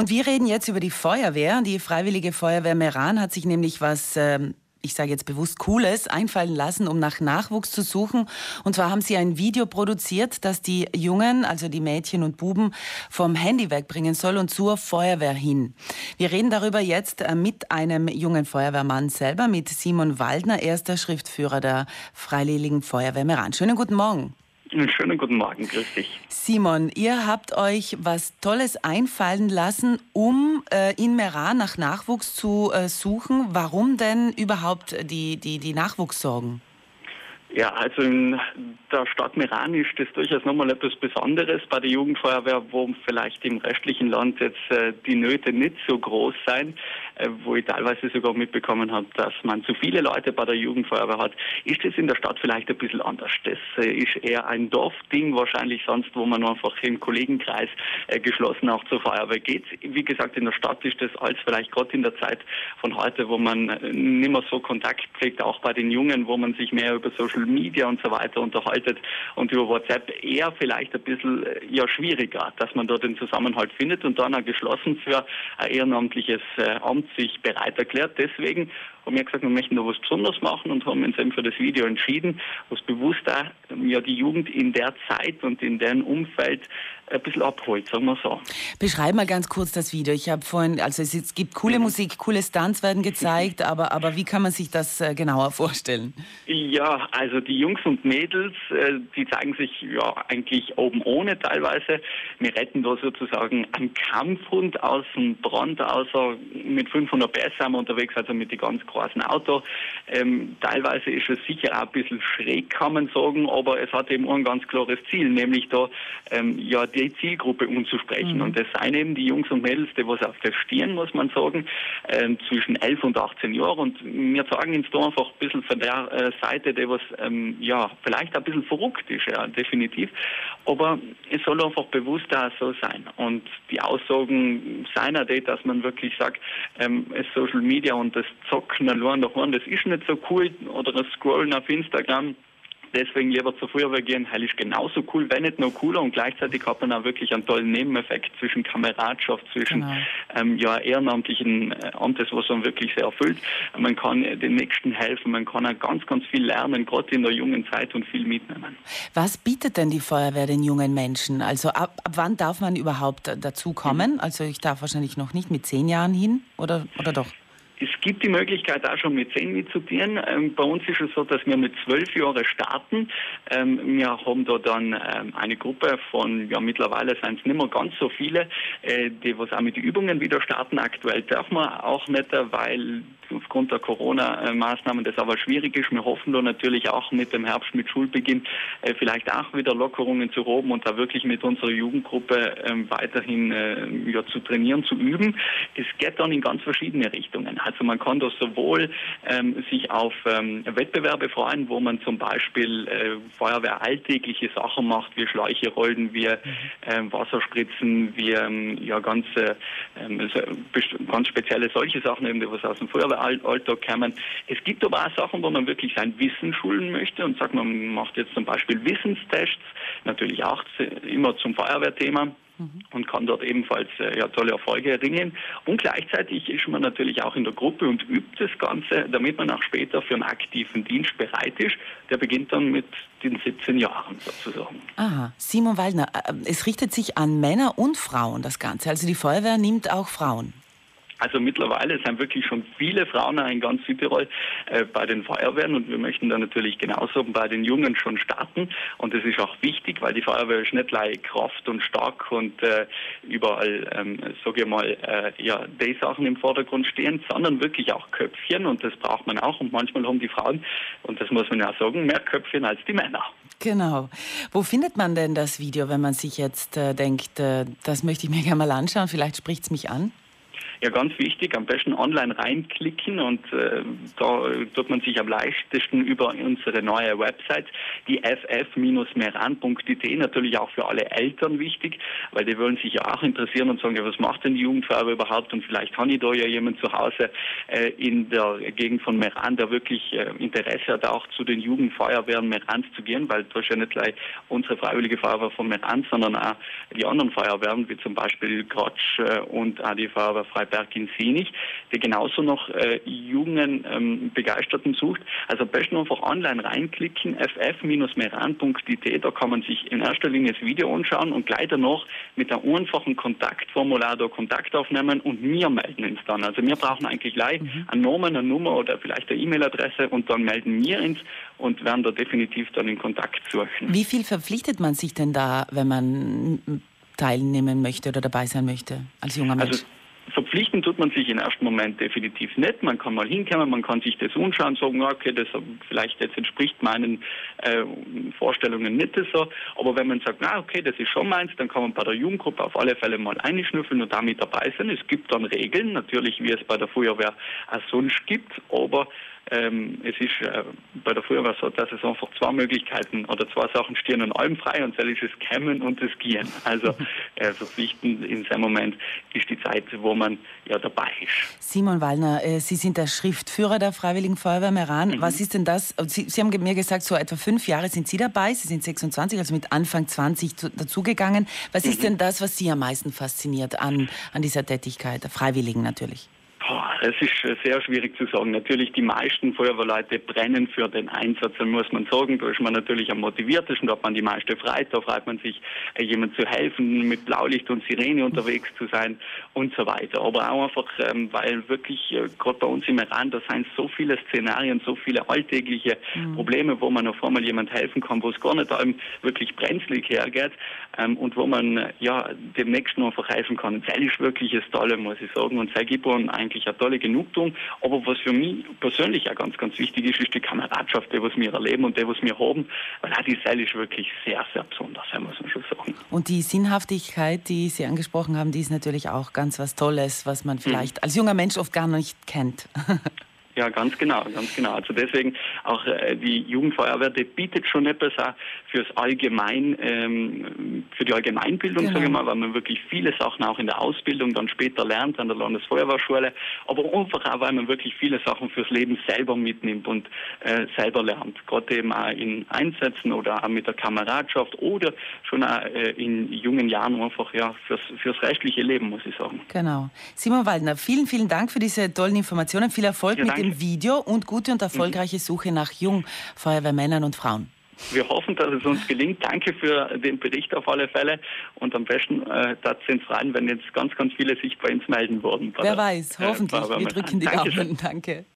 Und wir reden jetzt über die Feuerwehr. Die Freiwillige Feuerwehr Meran hat sich nämlich was, ähm, ich sage jetzt bewusst Cooles, einfallen lassen, um nach Nachwuchs zu suchen. Und zwar haben sie ein Video produziert, das die Jungen, also die Mädchen und Buben, vom Handy wegbringen soll und zur Feuerwehr hin. Wir reden darüber jetzt äh, mit einem jungen Feuerwehrmann selber, mit Simon Waldner, erster Schriftführer der Freiwilligen Feuerwehr Meran. Schönen guten Morgen. Schönen guten Morgen, grüß dich. Simon, ihr habt euch was Tolles einfallen lassen, um äh, in Meran nach Nachwuchs zu äh, suchen. Warum denn überhaupt die, die, die Nachwuchssorgen? Ja, also in der Stadt Meran ist das durchaus nochmal etwas Besonderes bei der Jugendfeuerwehr, wo vielleicht im restlichen Land jetzt äh, die Nöte nicht so groß sein, wo ich teilweise sogar mitbekommen habe, dass man zu viele Leute bei der Jugendfeuerwehr hat. Ist das in der Stadt vielleicht ein bisschen anders? Das äh, ist eher ein Dorfding wahrscheinlich sonst, wo man einfach im Kollegenkreis äh, geschlossen auch zur Feuerwehr geht. Wie gesagt, in der Stadt ist das alles vielleicht gerade in der Zeit von heute, wo man äh, nicht mehr so Kontakt pflegt, auch bei den Jungen, wo man sich mehr über Social Media und so weiter unterhaltet und über WhatsApp eher vielleicht ein bisschen äh, ja schwieriger, dass man dort den Zusammenhalt findet und dann auch geschlossen für ein ehrenamtliches äh, Amt sich bereit erklärt. Deswegen haben wir gesagt, wir möchten da was Besonderes machen und haben uns eben für das Video entschieden, was bewusst auch ja, die Jugend in der Zeit und in deren Umfeld ein bisschen abholt, sagen wir so. Beschreib mal ganz kurz das Video. Ich habe vorhin, also es, es, gibt coole mhm. Musik, coole Stunts werden gezeigt, aber, aber wie kann man sich das äh, genauer vorstellen? Ja, also die Jungs und Mädels, äh, die zeigen sich ja eigentlich oben ohne teilweise. Wir retten da sozusagen einen Kampfhund aus dem Brand, außer mit 500 PS sind wir unterwegs, also mit den ganz großen Auto. Ähm, teilweise ist es sicher auch ein bisschen schräg, kann man sagen, aber es hat eben ein ganz klares Ziel, nämlich da ähm, ja die Zielgruppe umzusprechen. Mhm. Und das seien eben die Jungs und Mädels, die was auf der stehen, muss man sagen, ähm, zwischen 11 und 18 Jahren. Und wir sagen jetzt da einfach ein bisschen von der äh, Seite, die was ähm, ja vielleicht ein bisschen verrückt ist, ja, definitiv. Aber es soll einfach bewusst auch so sein. Und die Aussagen seiner, dass man wirklich sagt, ähm, Social Media und das Zocken allein daheim, das ist nicht so cool oder das Scrollen auf Instagram deswegen lieber zur Feuerwehr gehen, weil ist genauso cool, wenn nicht noch cooler und gleichzeitig hat man auch wirklich einen tollen Nebeneffekt zwischen Kameradschaft, zwischen genau. ähm, ja, ehrenamtlichen äh, Amtes, was man wirklich sehr erfüllt. Man kann den Nächsten helfen, man kann auch ganz, ganz viel lernen, gerade in der jungen Zeit und viel mitnehmen. Was bietet denn die Feuerwehr den jungen Menschen? Also ab, ab wann darf man überhaupt dazu kommen? Mhm. Also ich darf wahrscheinlich noch nicht mit zehn Jahren hin oder, oder doch? Gibt die Möglichkeit auch schon mit zehn mitzudienen. Ähm, bei uns ist es so, dass wir mit zwölf Jahren starten. Ähm, wir haben da dann ähm, eine Gruppe von, ja mittlerweile sind es nicht mehr ganz so viele, äh, die was auch mit den Übungen wieder starten. Aktuell dürfen wir auch nicht, weil aufgrund der Corona-Maßnahmen das aber schwierig ist. Wir hoffen da natürlich auch mit dem Herbst, mit Schulbeginn, äh, vielleicht auch wieder Lockerungen zu roben und da wirklich mit unserer Jugendgruppe ähm, weiterhin äh, ja, zu trainieren, zu üben. Es geht dann in ganz verschiedene Richtungen. Also man kann da sowohl ähm, sich auf ähm, Wettbewerbe freuen, wo man zum Beispiel äh, Feuerwehr alltägliche Sachen macht, wie Schläuche rollen, wie ähm, Wasserspritzen, wie ähm, ja ganz, ganz spezielle solche Sachen, eben, die was aus dem Feuerwehr Alltag kommen. Es gibt aber auch Sachen, wo man wirklich sein Wissen schulen möchte und sagt, man macht jetzt zum Beispiel Wissenstests, natürlich auch immer zum Feuerwehrthema mhm. und kann dort ebenfalls äh, ja, tolle Erfolge erringen. Und gleichzeitig ist man natürlich auch in der Gruppe und übt das Ganze, damit man auch später für einen aktiven Dienst bereit ist. Der beginnt dann mit den 17 Jahren sozusagen. Aha, Simon Waldner, äh, es richtet sich an Männer und Frauen das Ganze. Also die Feuerwehr nimmt auch Frauen. Also mittlerweile sind wirklich schon viele Frauen in ganz Südtirol äh, bei den Feuerwehren und wir möchten da natürlich genauso bei den Jungen schon starten. Und das ist auch wichtig, weil die Feuerwehr ist nicht gleich Kraft und stark und äh, überall, ähm, sage ich mal, äh, ja, die Sachen im Vordergrund stehen, sondern wirklich auch Köpfchen und das braucht man auch. Und manchmal haben die Frauen, und das muss man ja sagen, mehr Köpfchen als die Männer. Genau. Wo findet man denn das Video, wenn man sich jetzt äh, denkt, äh, das möchte ich mir gerne mal anschauen, vielleicht spricht es mich an? Ja, ganz wichtig, am besten online reinklicken und äh, da tut man sich am leichtesten über unsere neue Website, die ff-meran.it, natürlich auch für alle Eltern wichtig, weil die wollen sich ja auch interessieren und sagen, ja, was macht denn die Jugendfeuerwehr überhaupt? Und vielleicht kann ich da ja jemand zu Hause äh, in der Gegend von Meran, der wirklich äh, Interesse hat, auch zu den Jugendfeuerwehren Merans zu gehen, weil da ist ja nicht gleich unsere Freiwillige Feuerwehr von Meran, sondern auch die anderen Feuerwehren, wie zum Beispiel Grotsch äh, und auch die Feuerwehr Freiberg in Sinich, die genauso noch äh, jungen ähm, Begeisterten sucht. Also am besten einfach online reinklicken, ff-meran.it, da kann man sich in erster Linie das Video anschauen und gleich danach mit einem einfachen Kontaktformular da Kontakt aufnehmen und mir melden ins dann. Also wir brauchen eigentlich gleich mhm. einen Namen, eine Nummer oder vielleicht eine E-Mail-Adresse und dann melden wir ins und werden da definitiv dann in Kontakt suchen. Wie viel verpflichtet man sich denn da, wenn man teilnehmen möchte oder dabei sein möchte als junger Mensch? Also Verpflichten tut man sich im ersten Moment definitiv nicht. Man kann mal hinkommen, man kann sich das anschauen, sagen, okay, das vielleicht jetzt entspricht meinen äh, Vorstellungen nicht so. Aber wenn man sagt, na okay, das ist schon meins, dann kann man bei der Jugendgruppe auf alle Fälle mal einschnüffeln und damit dabei sein. Es gibt dann Regeln, natürlich wie es bei der Feuerwehr auch sonst gibt, aber ähm, es ist äh, bei der Feuerwehr so, dass es einfach zwei Möglichkeiten oder zwei Sachen stehen und allem frei und das ist das Kämmen und das Gehen. Also äh, verpflichtend in seinem Moment ist die Zeit, wo man ja dabei ist. Simon Wallner, äh, Sie sind der Schriftführer der Freiwilligen Feuerwehr Meran. Mhm. Was ist denn das? Sie, Sie, haben mir gesagt, so etwa fünf Jahre sind Sie dabei. Sie sind 26, also mit Anfang 20 dazugegangen. Was mhm. ist denn das, was Sie am meisten fasziniert an, an dieser Tätigkeit, der Freiwilligen natürlich? Es ist sehr schwierig zu sagen. Natürlich, die meisten Feuerwehrleute brennen für den Einsatz, dann muss man sagen. Da ist man natürlich am motiviertesten, da hat man die meiste Freiheit, da freut man sich, äh, jemand zu helfen, mit Blaulicht und Sirene unterwegs zu sein und so weiter. Aber auch einfach, ähm, weil wirklich, äh, gerade bei uns im Iran, da sind so viele Szenarien, so viele alltägliche mhm. Probleme, wo man auf einmal jemand helfen kann, wo es gar nicht einem wirklich brenzlig hergeht ähm, und wo man äh, ja dem Nächsten einfach helfen kann. Das ist wirklich das Tolle, muss ich sagen. Und sei Gibon eigentlich eine tolle Genugtuung. Aber was für mich persönlich auch ganz, ganz wichtig ist, ist die Kameradschaft, die was wir erleben und die was wir haben. Weil auch die Seil ist wirklich sehr, sehr besonders, muss man schon sagen. Und die Sinnhaftigkeit, die Sie angesprochen haben, die ist natürlich auch ganz was Tolles, was man vielleicht mhm. als junger Mensch oft gar nicht kennt. Ja, ganz genau, ganz genau. Also deswegen auch äh, die Jugendfeuerwehr, die bietet schon etwas auch fürs Allgemein, ähm, für die Allgemeinbildung, genau. sage ich mal, weil man wirklich viele Sachen auch in der Ausbildung dann später lernt an der Landesfeuerwehrschule, aber einfach auch, weil man wirklich viele Sachen fürs Leben selber mitnimmt und äh, selber lernt. Gerade eben auch in Einsätzen oder auch mit der Kameradschaft oder schon auch äh, in jungen Jahren einfach ja fürs, fürs restliche Leben, muss ich sagen. Genau. Simon Waldner, vielen, vielen Dank für diese tollen Informationen. Viel Erfolg ja, mit dem Video und gute und erfolgreiche Suche nach Jungfeuerwehrmännern und Frauen. Wir hoffen, dass es uns gelingt. Danke für den Bericht auf alle Fälle. Und am besten äh, dazu ins Rein, wenn jetzt ganz, ganz viele sich bei uns melden würden. Wer weiß, hoffentlich. Äh, Wir drücken die Daumen. Danke.